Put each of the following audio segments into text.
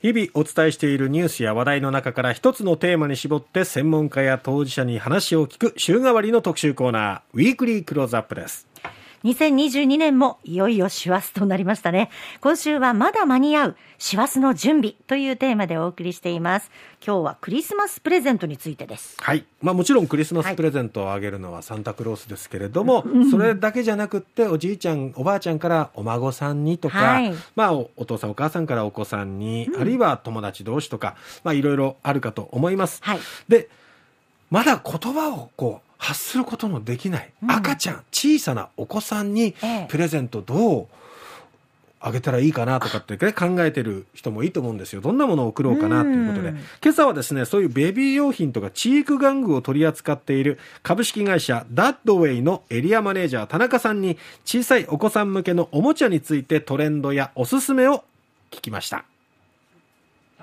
日々お伝えしているニュースや話題の中から一つのテーマに絞って専門家や当事者に話を聞く週替わりの特集コーナー、ウィークリークローズアップです。2022年もいよいよ師走となりましたね。今週はまだ間に合う師走の準備というテーマでお送りしています。今日はクリスマスプレゼントについてです。はい。まあもちろんクリスマスプレゼントをあげるのはサンタクロースですけれども、はい、それだけじゃなくっておじいちゃん、おばあちゃんからお孫さんにとか、はい、まあお父さんお母さんからお子さんに、うん、あるいは友達同士とか、まあいろいろあるかと思います。はい、で、まだ言葉をこう発することのできない赤ちゃん、うん、小さなお子さんにプレゼントどうあげたらいいかなとかって、ね、考えてる人もいいと思うんですよ。どんなものを送ろうかなということで。今朝はですね、そういうベビー用品とかチーク玩具を取り扱っている株式会社ダッドウェイのエリアマネージャー田中さんに小さいお子さん向けのおもちゃについてトレンドやおすすめを聞きました。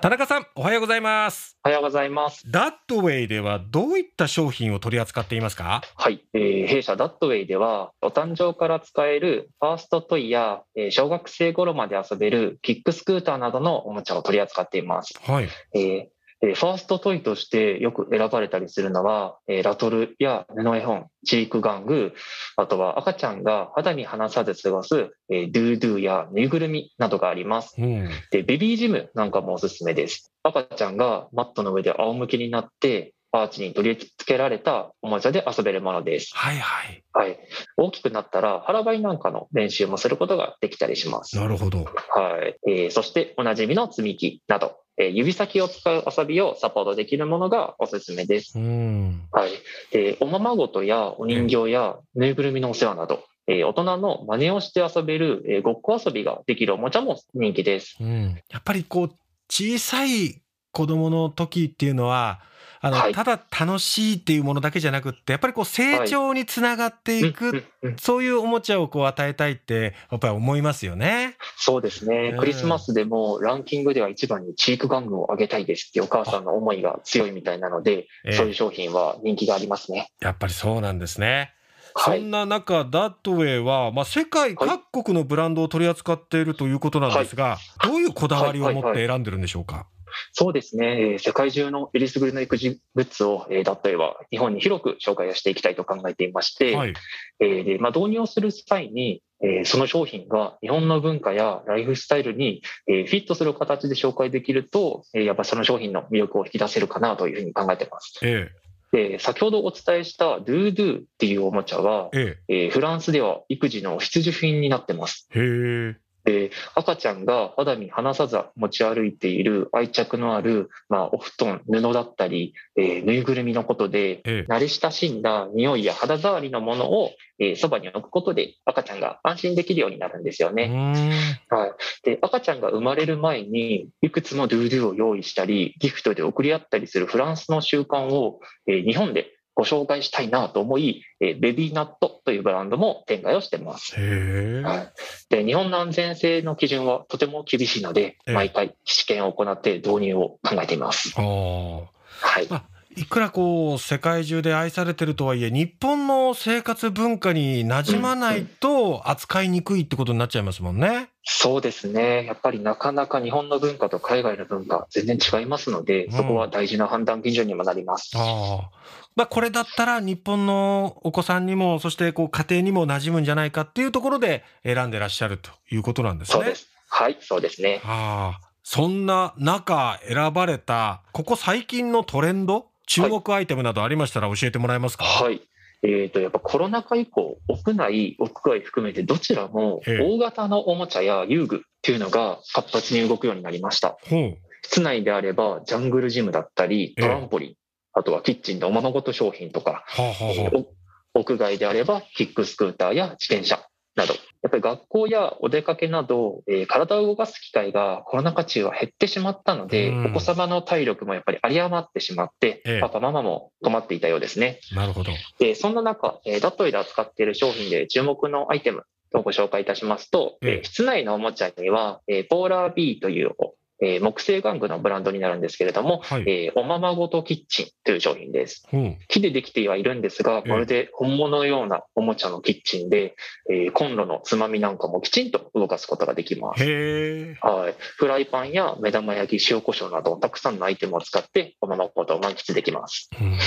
田中さん、おはようございます。おはようございます。ダットウェイではどういった商品を取り扱っていますか？はい、えー、弊社ダットウェイでは、お誕生から使えるファーストトイや、えー、小学生頃まで遊べるキックスクーターなどのおもちゃを取り扱っています。はい。えーえファーストトイとしてよく選ばれたりするのは、えラトルや布絵本、知育玩具、あとは赤ちゃんが肌身離さず過ごす、えドゥードゥやぬいぐるみなどがあります、うん、で。ベビージムなんかもおすすめです。赤ちゃんがマットの上で仰向けになって、アーチに取り付けられたおもちゃで遊べるものです。はいはい。はい。大きくなったら腹ばいなんかの練習もすることができたりします。なるほど。はい。えー、そしておなじみの積み木など、えー、指先を使う遊びをサポートできるものがおすすめです。うんはい。で、おままごとやお人形やぬいぐるみのお世話など、えー、大人の真似をして遊べる、えー、ごっこ遊びができるおもちゃも人気です。うん。やっぱりこう、小さい子供の時っていうのは、あの、はい、ただ楽しいっていうものだけじゃなくって、やっぱりこう成長につながっていく、はい、そういうおもちゃをこう与えたいって、やっぱり思いますよね。そうですね。クリスマスでもランキングでは一番にチーク玩具をあげたいですってお母さんの思いが強いみたいなので、そういう商品は人気がありますね。やっぱりそうなんですね。そんな中、ダットウェイは、まあ、世界各国のブランドを取り扱っているということなんですが、どういうこだわりを持って選んでるんでしょうか？そうですね、世界中のえりすぐりの育児グッズを、えー、だったりは日本に広く紹介をしていきたいと考えていまして、はい、えー、でまあ、導入をする際に、えー、その商品が日本の文化やライフスタイルに、えー、フィットする形で紹介できると、えー、やっぱその商品の魅力を引き出せるかなというふうに考えています。えで先ほどお伝えしたドゥードゥっていうおもちゃは、ええ。えー、フランスでは育児の必需品になってます。へで、赤ちゃんが肌身離さず持ち歩いている愛着のある、まあ、お布団、布だったり、えー、ぬいぐるみのことで、ええ、慣れ親しんだ匂いや肌触りのものを、えー、そばに置くことで赤ちゃんが安心できるようになるんですよね。はい。で、赤ちゃんが生まれる前に、いくつもドゥードゥを用意したり、ギフトで送り合ったりするフランスの習慣を、えー、日本でご紹介したいなと思い、えベビーナットというブランドも展開をしてます。はい、で日本の安全性の基準はとても厳しいので、毎回試験を行って導入を考えています。はい。まあいくらこう世界中で愛されてるとはいえ日本の生活文化に馴染まないと扱いにくいってことになっちゃいますもんね。そうですね。やっぱりなかなか日本の文化と海外の文化全然違いますので、そこは大事な判断基準にもなります。あまあ、これだったら日本のお子さんにも、そしてこう家庭にも馴染むんじゃないかっていうところで選んでらっしゃるということなんですね。そうです。はい、そうですね。ああ。そんな中選ばれた、ここ最近のトレンド、注目アイテムなどありましたら教えてもらえますか？はい。えーと、やっぱコロナ禍以降、屋内、屋外含めてどちらも大型のおもちゃや遊具っていうのが活発に動くようになりました。室内であればジャングルジムだったり、トランポリン、あとはキッチンでおままごと商品とか、はあはあ、屋外であればキックスクーターや自転車など、やっぱり学校やお出かけなど、えー、体を動かす機会がコロナ禍中は減ってしまったので、お子様の体力もやっぱり有り余ってしまって、ええ、パパママも困っていたようですね。なるほど。で、そんな中、えー、ダットイで扱っている商品で注目のアイテムをご紹介いたしますと、ええ、室内のおもちゃには、えー、ポーラー B というえー、木製玩具のブランドになるんですけれども、はい、えー、おままごとキッチンという商品です。うん、木でできてはいるんですが、まるで本物のようなおもちゃのキッチンで、えー、コンロのつまみなんかもきちんと動かすことができます。はい。フライパンや目玉焼き、塩コショウなどたくさんのアイテムを使っておままごとを満喫できます。うん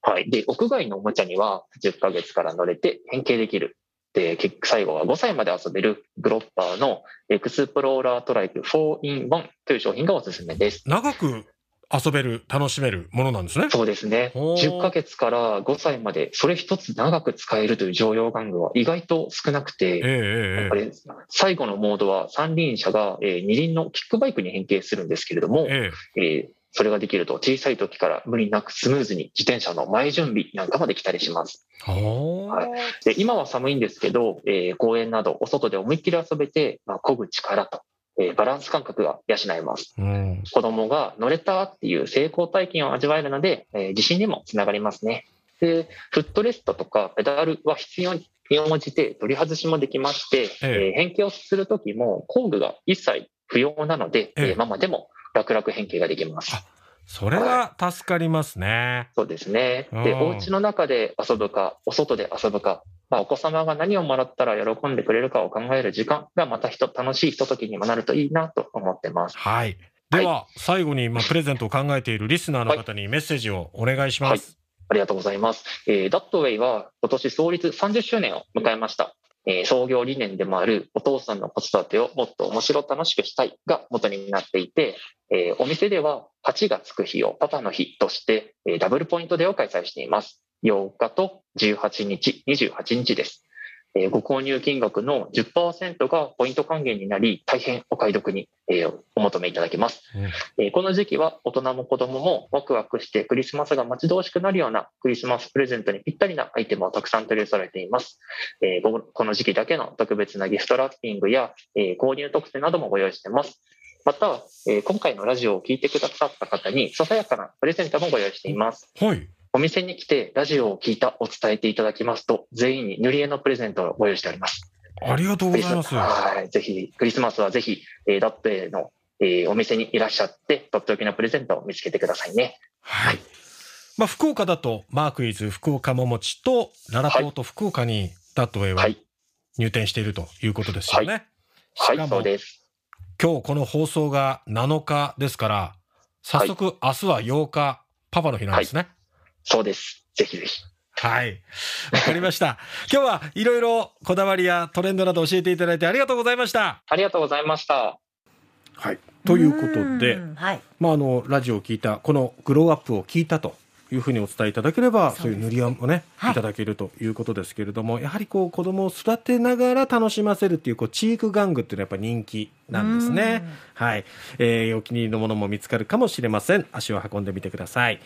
はい。で、屋外のおもちゃには10ヶ月から乗れて変形できるで、結局最後は5歳まで遊べるグロッパーのエクスプローラートライク 4in1 という商品がおすすめです。長く遊べる、楽しめるものなんですね。そうですね。10ヶ月から5歳まで、それ一つ長く使えるという常用玩具は意外と少なくて、えー、最後のモードは三輪車が、えー、二輪のキックバイクに変形するんですけれども、えー、えーそれができると小さい時から無理なくスムーズに自転車の前準備なんかもできたりします。はい、で今は寒いんですけど、えー、公園などお外で思いっきり遊べて、まあ、漕ぐ力と、えー、バランス感覚が養えます、うん。子供が乗れたっていう成功体験を味わえるので、えー、自信にもつながりますね。で、フットレストとかペダルは必要に応じて取り外しもできまして、ええー、変形をするときも工具が一切不要なので、ええー、ママでも楽々変形ができます。それは助かりますね。はい、そうですね。で、お家の中で遊ぶか、お外で遊ぶか、まあ、お子様が何をもらったら喜んでくれるかを考える時間がまた人、楽しいひとときにもなるといいなと思ってます。はい。では、はい、最後に、まあ、プレゼントを考えているリスナーの方にメッセージをお願いします。はい、ありがとうございます。えー、ダットウェイは今年創立30周年を迎えました。え、創業理念でもあるお父さんの子育てをもっと面白楽しくしたいが元になっていて、え、お店では8がつく日をパパの日として、え、ダブルポイントデーを開催しています。8日と18日、28日です。えご購入金額の10%がポイント還元になり、大変お買い得に、えお求めいただけます、うん、えこの時期は大人も子供もワクワクしてクリスマスが待ち遠しくなるようなクリスマスプレゼントにぴったりなアイテムをたくさん取り揃えています。えこの時期だけの特別なギフトラッピングや、え購入特典などもご用意しています。また、え今回のラジオを聞いてくださった方に、ささやかなプレゼントもご用意しています。はい。お店に来てラジオを聞いたを伝えていただきますと、全員に塗り絵のプレゼントをご用意しております。ありがとうございます。はい。ぜひ、クリスマスはぜひ、えー、ダッペの、えー、お店にいらっしゃって、とっておきのプレゼントを見つけてくださいね。はい。まあ、福岡だと、マークイズ福岡ももちと、ララポート福岡にダットウェイは入店しているということですよね。はい、はい、そうです。今日この放送が7日ですから、早速、明日は8日、パパの日なんですね。はいそうです。ぜひぜひ。はい。わかりました。今日はいろいろこだわりやトレンドなど教えていただいてありがとうございました。ありがとうございました。はい。ということで、はい、まあ、あの、ラジオを聞いた、このグローアップを聞いたというふうにお伝えいただければ、そういう塗り絵もね、はい、いただけるということですけれども、やはりこう、子供を育てながら楽しませるっていう、こう、チーク玩具っていうのはやっぱ人気なんですね。はい。えー、お気に入りのものも見つかるかもしれません。足を運んでみてください。